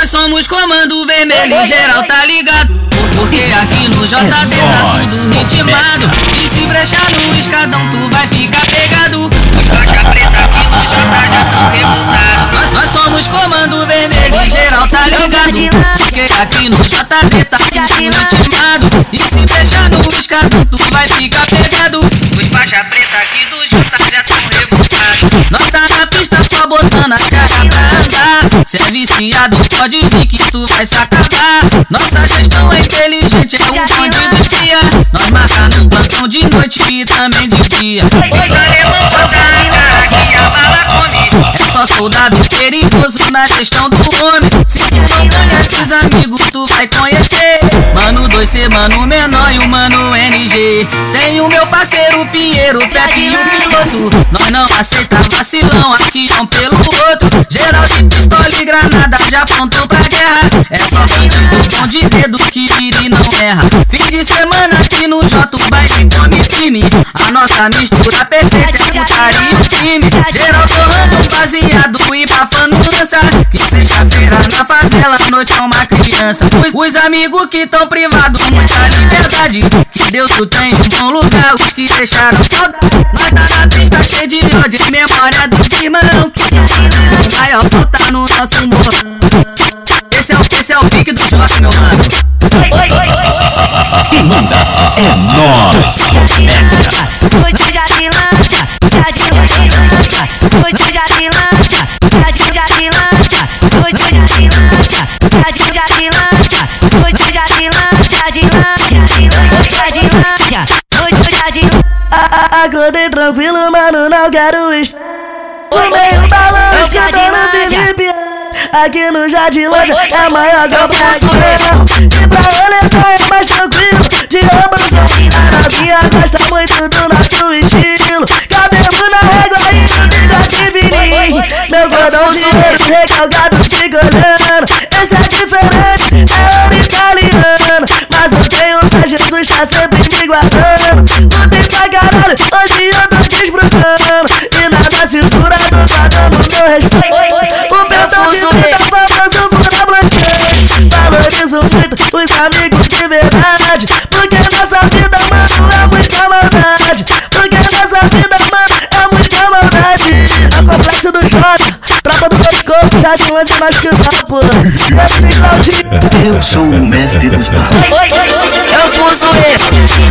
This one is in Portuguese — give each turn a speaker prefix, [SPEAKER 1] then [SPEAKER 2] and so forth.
[SPEAKER 1] Nós somos comando vermelho, geral tá ligado. Porque aqui no JD tá tudo ritmado. E se brechar no escadão, tu vai ficar pegado. Os faixa preta aqui no J já tão revoltado. Nós, nós somos comando vermelho, geral tá ligado. Porque aqui no JD tá tudo ritmado. E se brechar no escadão, tu vai ficar pegado. Os faixa preta aqui do J já tão revoltado. Nós tá Se é viciado, pode vir que tu vai se acabar. Nossa gestão é inteligente, é um bonde do dia. Nós marca no plantão de noite e também de dia. Os alemão bota a cara que a bala come. É só soldado perigoso na gestão do homem. Se tu não conhece os amigos, tu vai conhecer. 2C, mano menor e o mano NG. Tem o meu parceiro Pinheiro, Pepe e o piloto. Nós não aceita vacilão, aqui é um pelo outro. Geral de pistola e granada já pronto pra guerra. É só bom de dedo que vira e não erra. Fim de semana aqui no J, o baile come firme. A nossa mistura perfeita é putaria e time. Geral torrando baseado e bafando lança. Que sexta-feira na favela, a noite é uma criança. Os, os amigos que tão privados, muita liberdade. Que Deus tu tem um bom lugar, os que deixaram saudade. Nós tá na pista cheio de ódio, em memória dos irmãos. Que maior falta no nosso morro. O pique do choque, meu mano.
[SPEAKER 2] Quem manda é nós.
[SPEAKER 3] Curte já se lança, já de lança. Curte já se lança, já de já se lança. Curte já se lança, já de já se lança. Curte já se lança, de lança. De lança, curte já de lança.
[SPEAKER 4] Acordei tranquilo, mano, não quero estar No meio da Felipe Aqui no Jardim Loja é a maior compração E pra roletar é mais tranquilo De ambos A novinha gosta muito do nosso estilo. Cabelo na régua e no bigode fininho Meu cordão de ouro recalcado fica olhando. Esse é diferente, é ouro italiano. Mas eu tenho pra Jesus, tá sempre me guardando. Mudei pra caralho, hoje eu tô desfrutando. E na minha cintura não tá dando meu respeito os amigos de verdade Porque nessa vida, mano, é muita maldade. Porque nessa vida, mano, é muita maldade. É o complexo do jovem, tropa do pescoço Já de onde nós que papo Claudinho
[SPEAKER 2] Eu sou o mestre dos papos.
[SPEAKER 1] Eu fuso ele.